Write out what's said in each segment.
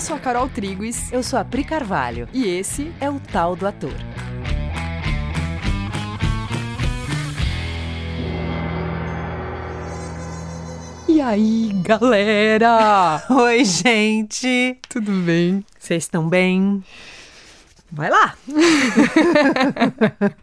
Eu sou a Carol Triguis. Eu sou a Pri Carvalho. E esse é o Tal do Ator. E aí, galera? Oi, gente. Tudo bem? Vocês estão bem? Vai lá!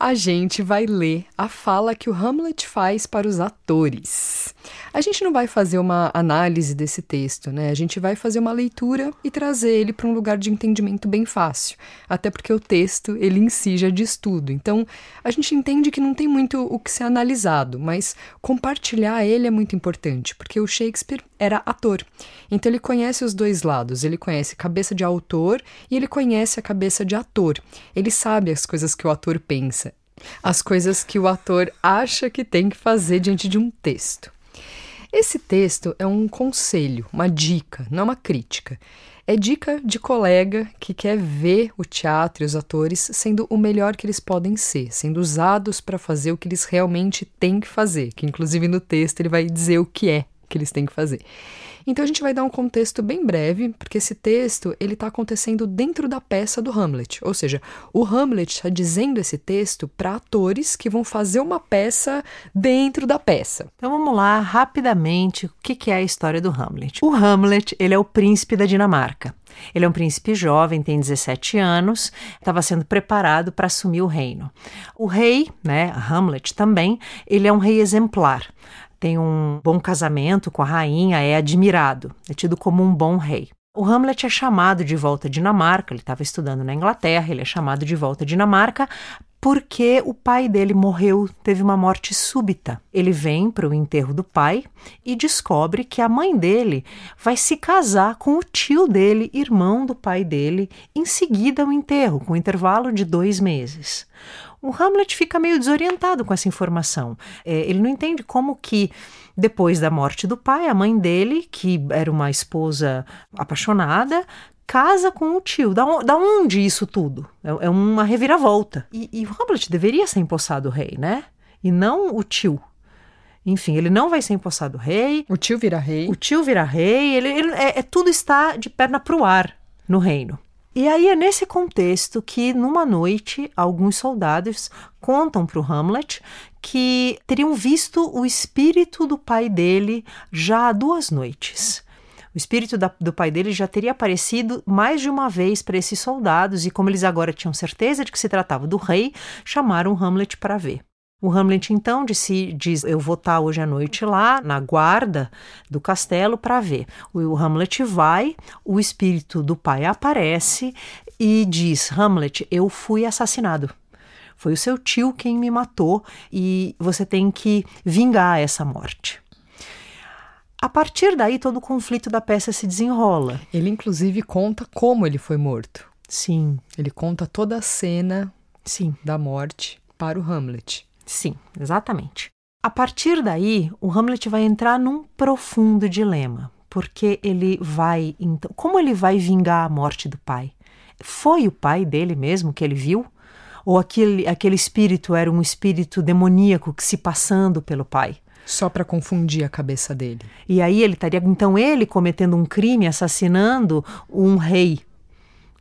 a gente vai ler a fala que o Hamlet faz para os atores. A gente não vai fazer uma análise desse texto, né? A gente vai fazer uma leitura e trazer ele para um lugar de entendimento bem fácil. Até porque o texto, ele em si já diz tudo. Então, a gente entende que não tem muito o que ser analisado, mas compartilhar ele é muito importante, porque o Shakespeare era ator. Então, ele conhece os dois lados. Ele conhece a cabeça de autor e ele conhece a cabeça de ator. Ele sabe as coisas que o ator pensa as coisas que o ator acha que tem que fazer diante de um texto. Esse texto é um conselho, uma dica, não uma crítica. É dica de colega que quer ver o teatro e os atores sendo o melhor que eles podem ser, sendo usados para fazer o que eles realmente têm que fazer, que inclusive no texto ele vai dizer o que é que eles têm que fazer. Então a gente vai dar um contexto bem breve, porque esse texto ele está acontecendo dentro da peça do Hamlet, ou seja, o Hamlet está dizendo esse texto para atores que vão fazer uma peça dentro da peça. Então vamos lá rapidamente o que, que é a história do Hamlet. O Hamlet ele é o príncipe da Dinamarca. Ele é um príncipe jovem, tem 17 anos, estava sendo preparado para assumir o reino. O rei, né, Hamlet também, ele é um rei exemplar tem um bom casamento com a rainha, é admirado, é tido como um bom rei. O Hamlet é chamado de volta à Dinamarca, ele estava estudando na Inglaterra, ele é chamado de volta à Dinamarca porque o pai dele morreu, teve uma morte súbita. Ele vem para o enterro do pai e descobre que a mãe dele vai se casar com o tio dele, irmão do pai dele, em seguida ao enterro, com um intervalo de dois meses. O Hamlet fica meio desorientado com essa informação. É, ele não entende como que, depois da morte do pai, a mãe dele, que era uma esposa apaixonada, casa com o tio. Da, da onde isso tudo? É, é uma reviravolta. E, e o Hamlet deveria ser empossado rei, né? E não o tio. Enfim, ele não vai ser empossado rei. O tio vira rei. O tio vira rei. Ele, ele é, é, tudo está de perna pro ar no reino. E aí é nesse contexto que, numa noite, alguns soldados contam para o Hamlet que teriam visto o espírito do pai dele já há duas noites. O espírito da, do pai dele já teria aparecido mais de uma vez para esses soldados, e como eles agora tinham certeza de que se tratava do rei, chamaram Hamlet para ver. O Hamlet então disse, diz: Eu vou estar hoje à noite lá na guarda do castelo para ver. O Hamlet vai, o espírito do pai aparece e diz: Hamlet, eu fui assassinado. Foi o seu tio quem me matou e você tem que vingar essa morte. A partir daí, todo o conflito da peça se desenrola. Ele, inclusive, conta como ele foi morto. Sim. Ele conta toda a cena Sim. da morte para o Hamlet. Sim, exatamente. A partir daí, o Hamlet vai entrar num profundo dilema, porque ele vai, então, como ele vai vingar a morte do pai? Foi o pai dele mesmo que ele viu? Ou aquele, aquele espírito era um espírito demoníaco que se passando pelo pai? Só para confundir a cabeça dele. E aí ele estaria, então, ele cometendo um crime, assassinando um rei.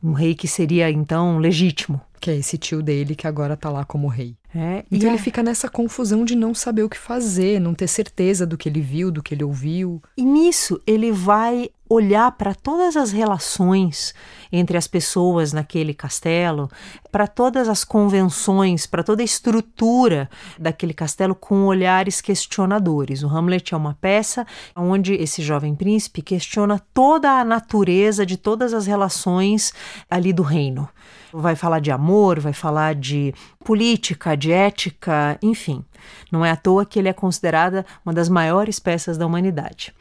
Um rei que seria, então, legítimo. Que é esse tio dele que agora tá lá como rei. É, então ele fica nessa confusão de não saber o que fazer, não ter certeza do que ele viu, do que ele ouviu. E nisso ele vai olhar para todas as relações entre as pessoas naquele castelo, para todas as convenções, para toda a estrutura daquele castelo com olhares questionadores. O Hamlet é uma peça onde esse jovem príncipe questiona toda a natureza de todas as relações ali do reino. Vai falar de amor, vai falar de política, de ética, enfim. Não é à toa que ele é considerada uma das maiores peças da humanidade.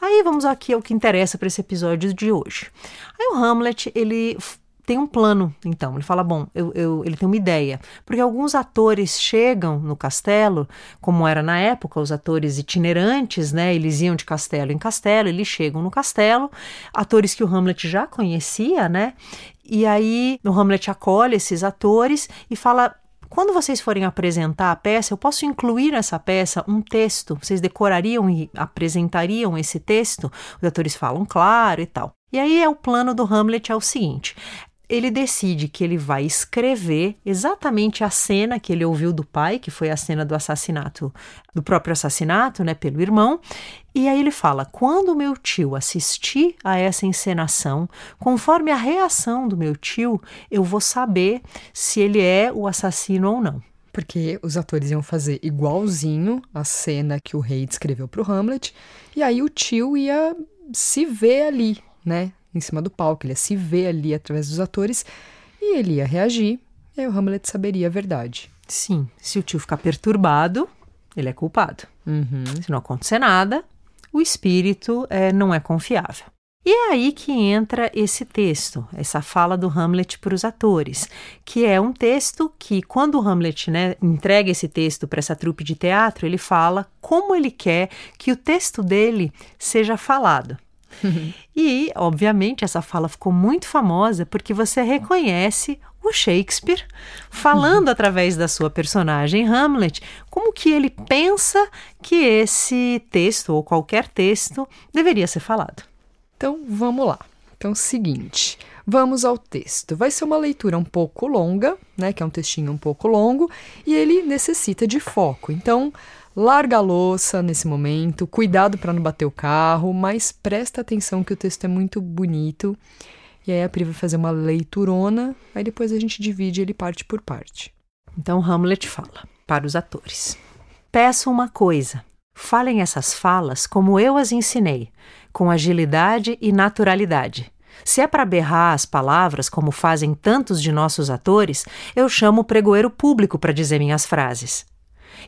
Aí vamos aqui ao que interessa para esse episódio de hoje. Aí o Hamlet, ele tem um plano, então. Ele fala: bom, eu, eu, ele tem uma ideia. Porque alguns atores chegam no castelo, como era na época, os atores itinerantes, né? Eles iam de castelo em castelo, eles chegam no castelo, atores que o Hamlet já conhecia, né? E aí o Hamlet acolhe esses atores e fala: quando vocês forem apresentar a peça, eu posso incluir nessa peça um texto? Vocês decorariam e apresentariam esse texto? Os atores falam, claro e tal. E aí é o plano do Hamlet é o seguinte: ele decide que ele vai escrever exatamente a cena que ele ouviu do pai, que foi a cena do assassinato, do próprio assassinato, né, pelo irmão. E aí ele fala: quando o meu tio assistir a essa encenação, conforme a reação do meu tio, eu vou saber se ele é o assassino ou não. Porque os atores iam fazer igualzinho a cena que o rei descreveu para o Hamlet, e aí o tio ia se ver ali, né? em cima do palco, ele ia se ver ali através dos atores e ele ia reagir, e aí o Hamlet saberia a verdade. Sim, se o tio ficar perturbado, ele é culpado. Uhum. Se não acontecer nada, o espírito é, não é confiável. E é aí que entra esse texto, essa fala do Hamlet para os atores, que é um texto que, quando o Hamlet né, entrega esse texto para essa trupe de teatro, ele fala como ele quer que o texto dele seja falado. e, obviamente, essa fala ficou muito famosa porque você reconhece o Shakespeare falando através da sua personagem Hamlet como que ele pensa que esse texto ou qualquer texto deveria ser falado. Então, vamos lá. Então, seguinte, vamos ao texto. Vai ser uma leitura um pouco longa, né, que é um textinho um pouco longo, e ele necessita de foco. Então, Larga a louça nesse momento, cuidado para não bater o carro, mas presta atenção que o texto é muito bonito. E aí a Pri vai fazer uma leiturona, aí depois a gente divide ele parte por parte. Então Hamlet fala para os atores: Peço uma coisa. Falem essas falas como eu as ensinei, com agilidade e naturalidade. Se é para berrar as palavras, como fazem tantos de nossos atores, eu chamo o pregoeiro público para dizer minhas frases.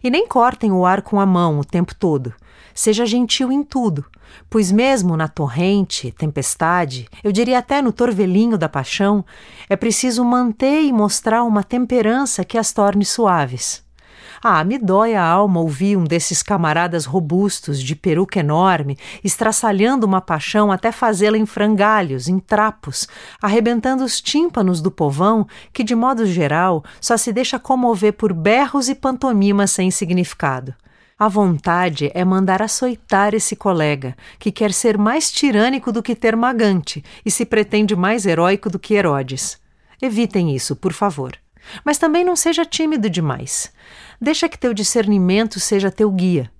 E nem cortem o ar com a mão o tempo todo. Seja gentil em tudo, pois mesmo na torrente, tempestade, eu diria até no torvelinho da paixão, é preciso manter e mostrar uma temperança que as torne suaves. Ah, me dói a alma ouvir um desses camaradas robustos, de peruca enorme, estraçalhando uma paixão até fazê-la em frangalhos, em trapos, arrebentando os tímpanos do povão, que, de modo geral, só se deixa comover por berros e pantomimas sem significado. A vontade é mandar açoitar esse colega, que quer ser mais tirânico do que termagante e se pretende mais heróico do que Herodes. Evitem isso, por favor. Mas também não seja tímido demais. Deixa que teu discernimento seja teu guia.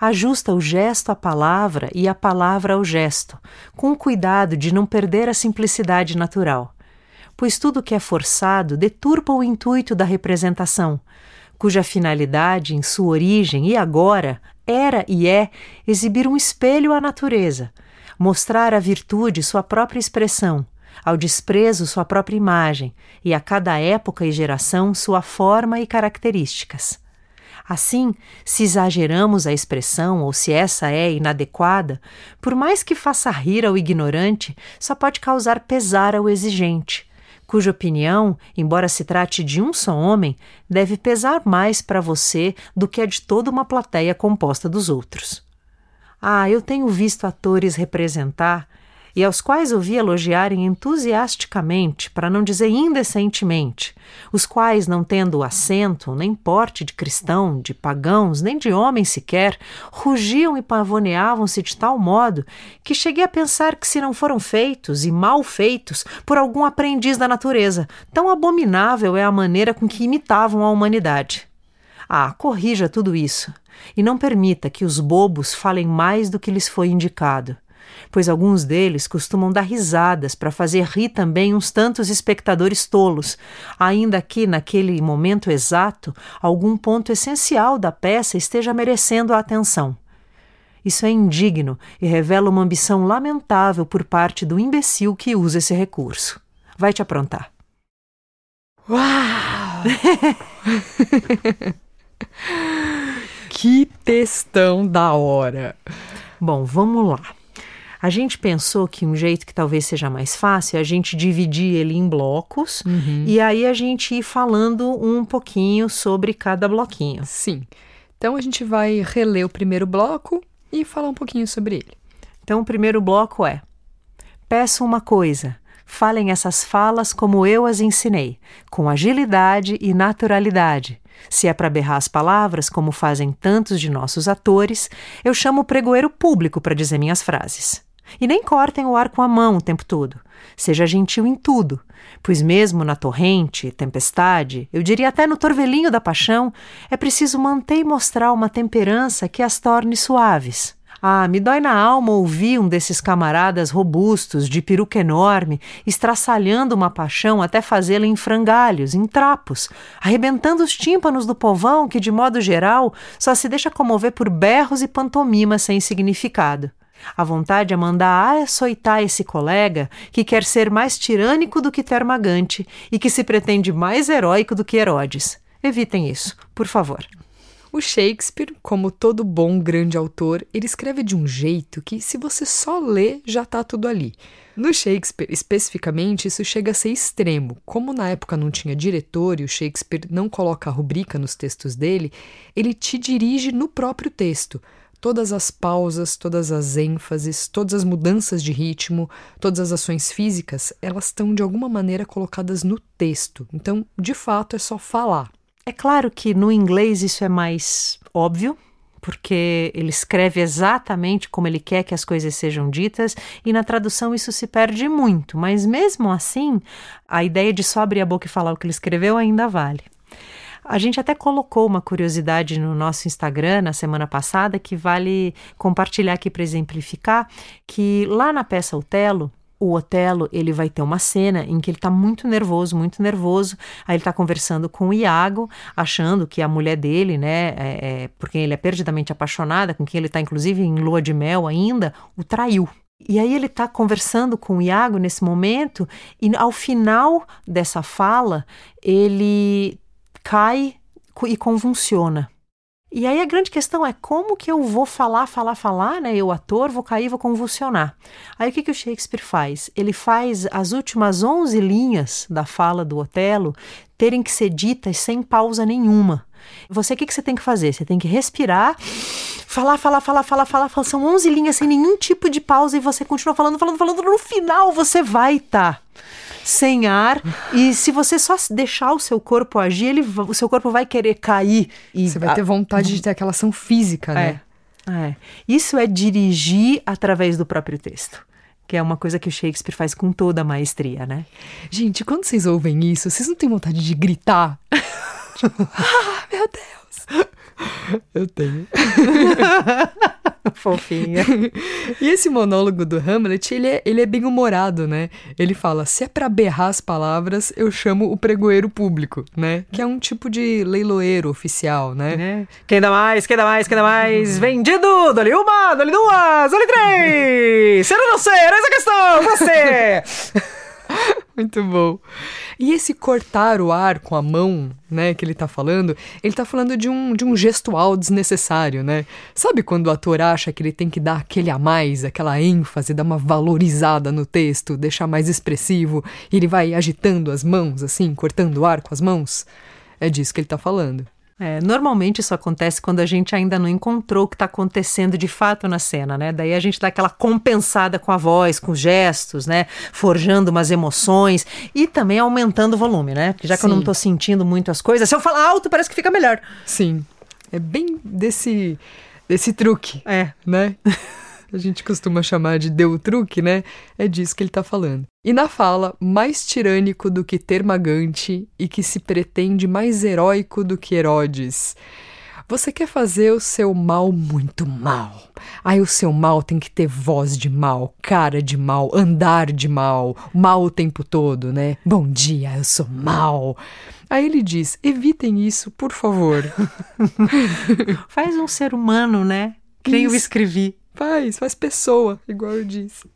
Ajusta o gesto à palavra e a palavra ao gesto, com cuidado de não perder a simplicidade natural. Pois tudo que é forçado deturpa o intuito da representação, cuja finalidade, em sua origem e agora, era e é exibir um espelho à natureza, mostrar à virtude sua própria expressão, ao desprezo sua própria imagem e a cada época e geração sua forma e características. Assim, se exageramos a expressão ou se essa é inadequada, por mais que faça rir ao ignorante, só pode causar pesar ao exigente, cuja opinião, embora se trate de um só homem, deve pesar mais para você do que a de toda uma plateia composta dos outros. Ah, eu tenho visto atores representar e aos quais ouvi elogiarem entusiasticamente, para não dizer indecentemente, os quais, não tendo assento, nem porte de cristão, de pagãos, nem de homem sequer, rugiam e pavoneavam-se de tal modo que cheguei a pensar que, se não foram feitos e mal feitos por algum aprendiz da natureza, tão abominável é a maneira com que imitavam a humanidade. Ah, corrija tudo isso, e não permita que os bobos falem mais do que lhes foi indicado pois alguns deles costumam dar risadas para fazer rir também uns tantos espectadores tolos, ainda que naquele momento exato algum ponto essencial da peça esteja merecendo a atenção. Isso é indigno e revela uma ambição lamentável por parte do imbecil que usa esse recurso. Vai te aprontar. Uau! que textão da hora! Bom, vamos lá. A gente pensou que um jeito que talvez seja mais fácil é a gente dividir ele em blocos uhum. e aí a gente ir falando um pouquinho sobre cada bloquinho. Sim. Então a gente vai reler o primeiro bloco e falar um pouquinho sobre ele. Então o primeiro bloco é: Peço uma coisa, falem essas falas como eu as ensinei, com agilidade e naturalidade. Se é para berrar as palavras, como fazem tantos de nossos atores, eu chamo o pregoeiro público para dizer minhas frases. E nem cortem o ar com a mão o tempo todo. Seja gentil em tudo, pois mesmo na torrente, tempestade, eu diria até no torvelinho da paixão, é preciso manter e mostrar uma temperança que as torne suaves. Ah, me dói na alma ouvir um desses camaradas robustos, de peruca enorme, estraçalhando uma paixão até fazê-la em frangalhos, em trapos, arrebentando os tímpanos do povão que, de modo geral, só se deixa comover por berros e pantomimas sem significado. A vontade é mandar açoitar esse colega que quer ser mais tirânico do que termagante e que se pretende mais heróico do que Herodes. Evitem isso, por favor. O Shakespeare, como todo bom grande autor, ele escreve de um jeito que, se você só lê, já está tudo ali. No Shakespeare, especificamente, isso chega a ser extremo. Como na época não tinha diretor e o Shakespeare não coloca rubrica nos textos dele, ele te dirige no próprio texto. Todas as pausas, todas as ênfases, todas as mudanças de ritmo, todas as ações físicas, elas estão de alguma maneira colocadas no texto. Então, de fato, é só falar. É claro que no inglês isso é mais óbvio, porque ele escreve exatamente como ele quer que as coisas sejam ditas, e na tradução isso se perde muito, mas mesmo assim, a ideia de só abrir a boca e falar o que ele escreveu ainda vale. A gente até colocou uma curiosidade no nosso Instagram na semana passada que vale compartilhar aqui para exemplificar, que lá na peça Otelo, o Otelo ele vai ter uma cena em que ele está muito nervoso, muito nervoso. Aí ele está conversando com o Iago, achando que a mulher dele, né, é, é, por quem ele é perdidamente apaixonada, com quem ele está inclusive em lua de mel ainda, o traiu. E aí ele está conversando com o Iago nesse momento e ao final dessa fala ele cai e convulsiona. E aí a grande questão é como que eu vou falar, falar, falar, né? Eu, ator, vou cair, vou convulsionar. Aí o que, que o Shakespeare faz? Ele faz as últimas 11 linhas da fala do Otelo terem que ser ditas sem pausa nenhuma. Você, o que, que você tem que fazer? Você tem que respirar, falar, falar, falar, falar, falar, falar. São 11 linhas sem nenhum tipo de pausa e você continua falando, falando, falando. No final você vai estar. Tá sem ar. E se você só deixar o seu corpo agir, ele, o seu corpo vai querer cair. E você vai ter vontade de ter aquela ação física, né? É, é. Isso é dirigir através do próprio texto que é uma coisa que o Shakespeare faz com toda a maestria, né? Gente, quando vocês ouvem isso, vocês não têm vontade de gritar? tipo, ah, meu Deus! Eu tenho. Fofinha. e esse monólogo do Hamlet, ele é, ele é bem humorado, né? Ele fala: se é para berrar as palavras, eu chamo o pregoeiro público, né? Que é um tipo de leiloeiro oficial, né? É. Quem dá mais, quem dá mais, quem dá mais? Vendido! Dole uma, dole duas, dole três! Ser ou não ser? Essa é a questão! Você! Muito bom. E esse cortar o ar com a mão, né, que ele tá falando, ele tá falando de um, de um gestual desnecessário, né? Sabe quando o ator acha que ele tem que dar aquele a mais, aquela ênfase, dar uma valorizada no texto, deixar mais expressivo, e ele vai agitando as mãos, assim, cortando o ar com as mãos? É disso que ele tá falando. É, normalmente isso acontece quando a gente ainda não encontrou o que está acontecendo de fato na cena, né? Daí a gente dá aquela compensada com a voz, com os gestos, né? Forjando umas emoções e também aumentando o volume, né? Porque já que Sim. eu não estou sentindo muito as coisas, se eu falar alto parece que fica melhor. Sim. É bem desse, desse truque. É. Né? a gente costuma chamar de deu o truque, né? É disso que ele está falando. E na fala, mais tirânico do que Termagante e que se pretende mais heróico do que Herodes. Você quer fazer o seu mal muito mal. Aí o seu mal tem que ter voz de mal, cara de mal, andar de mal, mal o tempo todo, né? Bom dia, eu sou mal. Aí ele diz: evitem isso, por favor. Faz um ser humano, né? Que nem eu escrevi. Faz, faz pessoa, igual eu disse.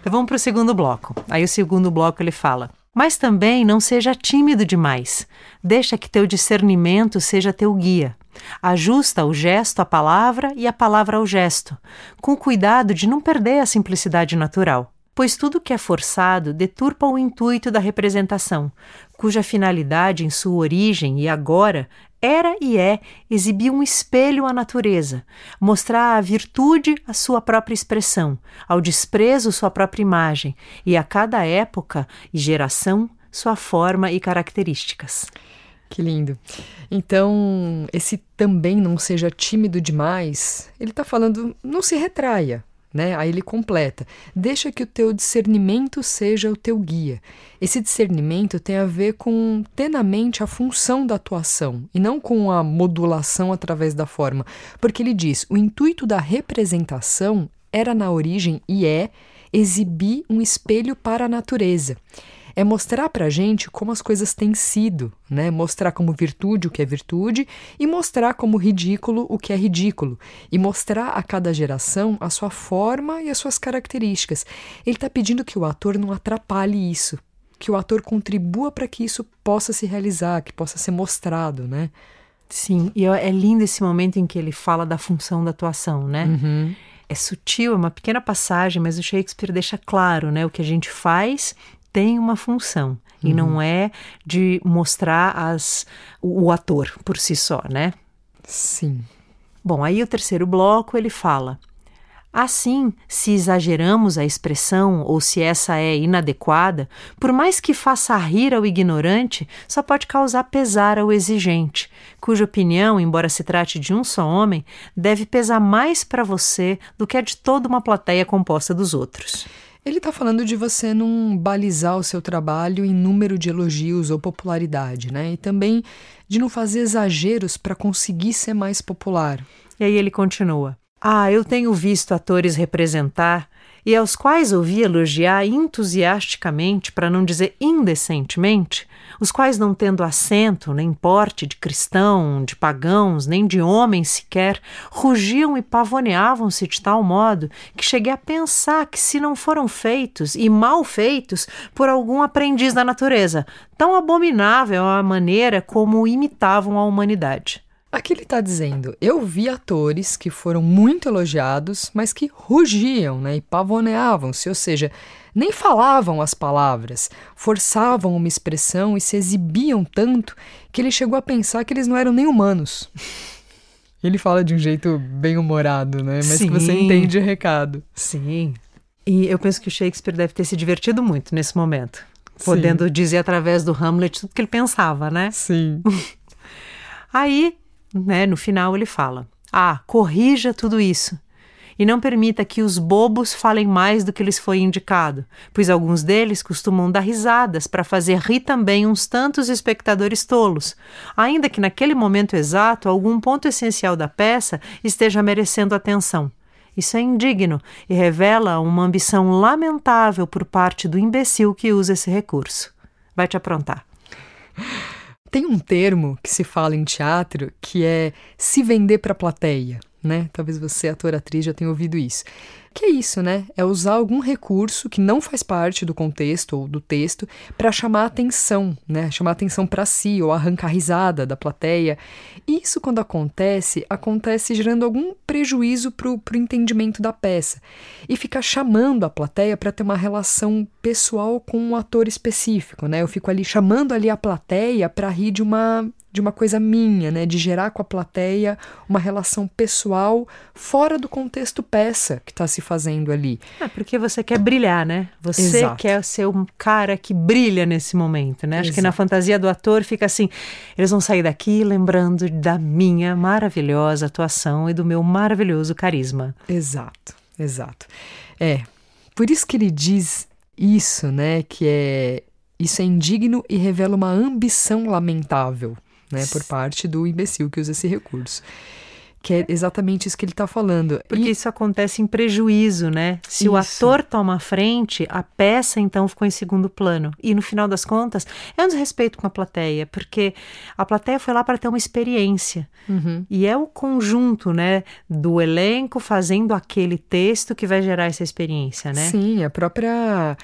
Então vamos para o segundo bloco. Aí o segundo bloco ele fala: Mas também não seja tímido demais. Deixa que teu discernimento seja teu guia. Ajusta o gesto à palavra e a palavra ao gesto, com cuidado de não perder a simplicidade natural pois tudo que é forçado deturpa o intuito da representação, cuja finalidade em sua origem e agora era e é exibir um espelho à natureza, mostrar à virtude a sua própria expressão, ao desprezo sua própria imagem, e a cada época e geração sua forma e características. Que lindo. Então, esse também não seja tímido demais, ele está falando, não se retraia, né? Aí ele completa: deixa que o teu discernimento seja o teu guia. Esse discernimento tem a ver com ter na mente a função da atuação e não com a modulação através da forma, porque ele diz: o intuito da representação era na origem e é exibir um espelho para a natureza é mostrar para a gente como as coisas têm sido, né? Mostrar como virtude o que é virtude e mostrar como ridículo o que é ridículo. E mostrar a cada geração a sua forma e as suas características. Ele está pedindo que o ator não atrapalhe isso, que o ator contribua para que isso possa se realizar, que possa ser mostrado, né? Sim, e é lindo esse momento em que ele fala da função da atuação, né? Uhum. É sutil, é uma pequena passagem, mas o Shakespeare deixa claro, né, o que a gente faz tem uma função uhum. e não uhum. é de mostrar as, o, o ator por si só, né? Sim. Bom, aí o terceiro bloco ele fala: Assim, se exageramos a expressão ou se essa é inadequada, por mais que faça rir ao ignorante, só pode causar pesar ao exigente, cuja opinião, embora se trate de um só homem, deve pesar mais para você do que a de toda uma plateia composta dos outros. Ele está falando de você não balizar o seu trabalho em número de elogios ou popularidade, né? E também de não fazer exageros para conseguir ser mais popular. E aí ele continua: Ah, eu tenho visto atores representar e aos quais ouvi elogiar entusiasticamente, para não dizer indecentemente, os quais não tendo assento, nem porte de cristão, de pagãos, nem de homens sequer, rugiam e pavoneavam-se de tal modo que cheguei a pensar que se não foram feitos e mal feitos por algum aprendiz da natureza, tão abominável a maneira como imitavam a humanidade. Aqui ele está dizendo: eu vi atores que foram muito elogiados, mas que rugiam né, e pavoneavam-se, ou seja, nem falavam as palavras, forçavam uma expressão e se exibiam tanto que ele chegou a pensar que eles não eram nem humanos. Ele fala de um jeito bem humorado, né? Mas Sim. que você entende o recado. Sim. E eu penso que o Shakespeare deve ter se divertido muito nesse momento, podendo Sim. dizer através do Hamlet tudo que ele pensava, né? Sim. Aí né, no final ele fala: Ah, corrija tudo isso. E não permita que os bobos falem mais do que lhes foi indicado, pois alguns deles costumam dar risadas para fazer rir também uns tantos espectadores tolos, ainda que naquele momento exato algum ponto essencial da peça esteja merecendo atenção. Isso é indigno e revela uma ambição lamentável por parte do imbecil que usa esse recurso. Vai te aprontar. Tem um termo que se fala em teatro que é se vender para a plateia, né? Talvez você, ator, atriz, já tenha ouvido isso. Que é isso, né? É usar algum recurso que não faz parte do contexto ou do texto para chamar atenção, né? Chamar atenção para si ou arrancar risada da plateia. E isso, quando acontece, acontece gerando algum prejuízo para o entendimento da peça. E fica chamando a plateia para ter uma relação pessoal com um ator específico, né? Eu fico ali chamando ali a plateia para rir de uma de uma coisa minha, né, de gerar com a plateia uma relação pessoal fora do contexto peça que está se fazendo ali. É porque você quer brilhar, né? Você Exato. quer ser um cara que brilha nesse momento, né? Acho Exato. que na fantasia do ator fica assim, eles vão sair daqui lembrando da minha maravilhosa atuação e do meu maravilhoso carisma. Exato, exato. É, por isso que ele diz isso, né, que é isso é indigno e revela uma ambição lamentável né, por parte do imbecil que usa esse recurso. Que é exatamente isso que ele está falando. Porque e... isso acontece em prejuízo, né? Se isso. o ator toma a frente, a peça então ficou em segundo plano. E no final das contas, é um desrespeito com a plateia, porque a plateia foi lá para ter uma experiência. Uhum. E é o conjunto, né, do elenco fazendo aquele texto que vai gerar essa experiência, né? Sim, a própria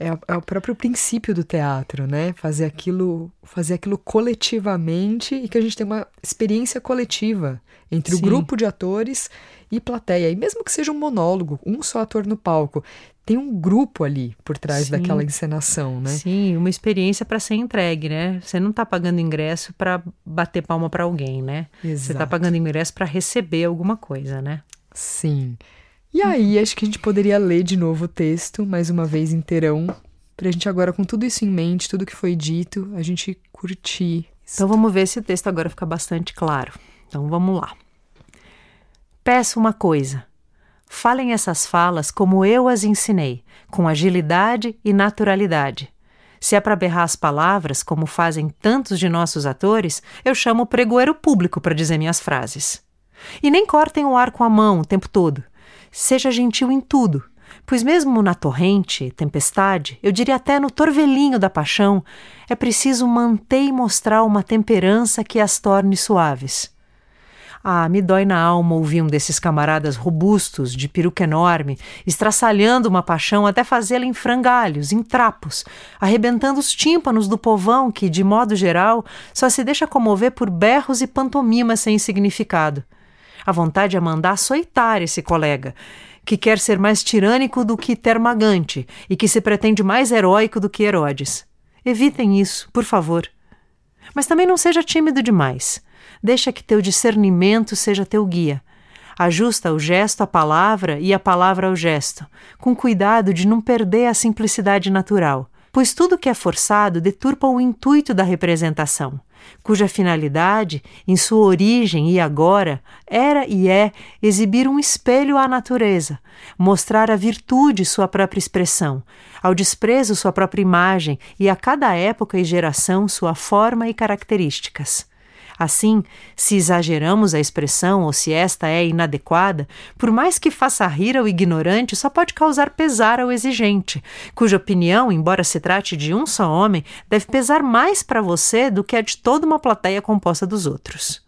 é, é, o próprio princípio do teatro, né? Fazer aquilo, fazer aquilo coletivamente e que a gente tenha uma experiência coletiva entre Sim. o grupo de atores e plateia. E mesmo que seja um monólogo, um só ator no palco, tem um grupo ali por trás Sim. daquela encenação, né? Sim, uma experiência para ser entregue, né? Você não está pagando ingresso para bater palma para alguém, né? Tá Exato. Você está pagando ingresso para receber alguma coisa, né? Sim. E aí, acho que a gente poderia ler de novo o texto, mais uma vez inteirão, pra gente agora, com tudo isso em mente, tudo que foi dito, a gente curtir. Então vamos ver se o texto agora fica bastante claro. Então vamos lá. Peço uma coisa. Falem essas falas como eu as ensinei, com agilidade e naturalidade. Se é para berrar as palavras, como fazem tantos de nossos atores, eu chamo o pregoeiro público para dizer minhas frases. E nem cortem o ar com a mão o tempo todo. Seja gentil em tudo, pois mesmo na torrente, tempestade, eu diria até no torvelinho da paixão, é preciso manter e mostrar uma temperança que as torne suaves. Ah, me dói na alma ouvir um desses camaradas robustos, de peruca enorme, estraçalhando uma paixão até fazê-la em frangalhos, em trapos, arrebentando os tímpanos do povão que, de modo geral, só se deixa comover por berros e pantomimas sem significado. A vontade é mandar açoitar esse colega, que quer ser mais tirânico do que termagante e que se pretende mais heróico do que Herodes. Evitem isso, por favor. Mas também não seja tímido demais. Deixa que teu discernimento seja teu guia. Ajusta o gesto à palavra e a palavra ao gesto, com cuidado de não perder a simplicidade natural, pois tudo que é forçado deturpa o intuito da representação cuja finalidade, em sua origem e agora, era e é exibir um espelho à natureza, mostrar à virtude sua própria expressão, ao desprezo sua própria imagem e a cada época e geração sua forma e características. Assim, se exageramos a expressão ou se esta é inadequada, por mais que faça rir ao ignorante, só pode causar pesar ao exigente, cuja opinião, embora se trate de um só homem, deve pesar mais para você do que a de toda uma plateia composta dos outros.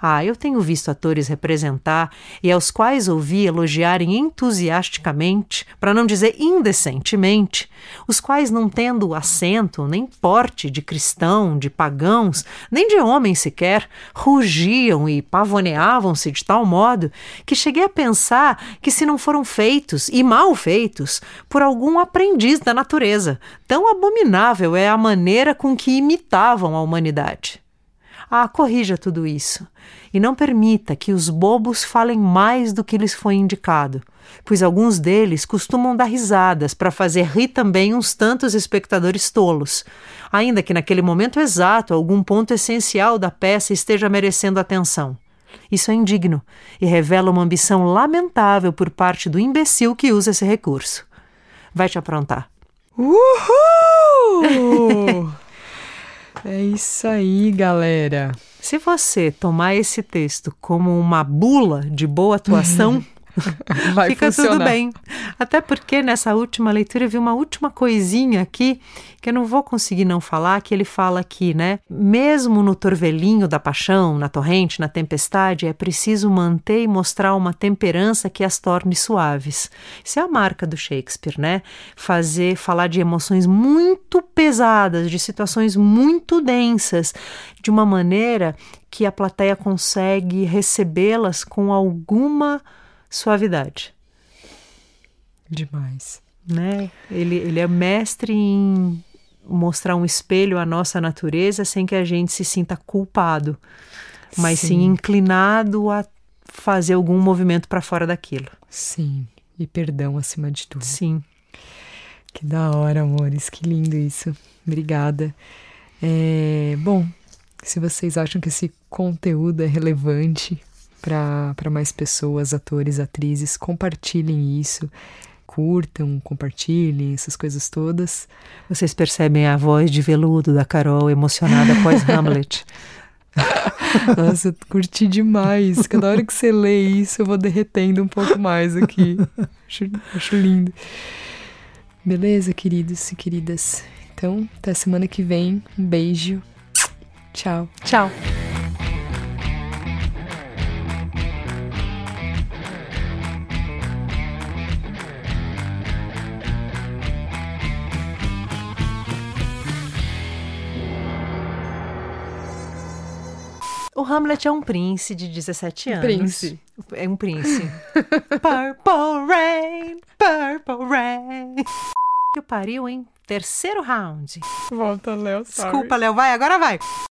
Ah, eu tenho visto atores representar e aos quais ouvi elogiarem entusiasticamente, para não dizer indecentemente, os quais não tendo assento nem porte de cristão, de pagãos, nem de homem sequer, rugiam e pavoneavam-se de tal modo que cheguei a pensar que se não foram feitos, e mal feitos, por algum aprendiz da natureza, tão abominável é a maneira com que imitavam a humanidade. Ah, corrija tudo isso e não permita que os bobos falem mais do que lhes foi indicado, pois alguns deles costumam dar risadas para fazer rir também uns tantos espectadores tolos, ainda que naquele momento exato algum ponto essencial da peça esteja merecendo atenção. Isso é indigno e revela uma ambição lamentável por parte do imbecil que usa esse recurso. Vai te aprontar. Uhul! É isso aí, galera. Se você tomar esse texto como uma bula de boa atuação, Vai fica funcionar. tudo bem. Até porque nessa última leitura eu vi uma última coisinha aqui que eu não vou conseguir não falar, que ele fala aqui, né? Mesmo no torvelinho da paixão, na torrente, na tempestade, é preciso manter e mostrar uma temperança que as torne suaves. Isso é a marca do Shakespeare, né? Fazer, falar de emoções muito pesadas, de situações muito densas, de uma maneira que a plateia consegue recebê-las com alguma suavidade. Demais. Né? Ele, ele é mestre em mostrar um espelho à nossa natureza sem que a gente se sinta culpado, mas sim, sim inclinado a fazer algum movimento para fora daquilo. Sim, e perdão acima de tudo. Sim. Que da hora, amores, que lindo isso. Obrigada. É, bom, se vocês acham que esse conteúdo é relevante para mais pessoas, atores, atrizes. Compartilhem isso, curtam, compartilhem essas coisas todas. Vocês percebem a voz de veludo da Carol emocionada após Hamlet. Nossa, eu curti demais. Cada hora que você lê isso, eu vou derretendo um pouco mais aqui. Acho, acho lindo. Beleza, queridos e queridas? Então, até semana que vem. Um beijo. Tchau. Tchau. O Hamlet é um príncipe de 17 anos. Príncipe. É um príncipe. purple rain, purple rain. Que pariu, hein? Terceiro round. Volta, Léo. Desculpa, Léo. Vai, agora vai.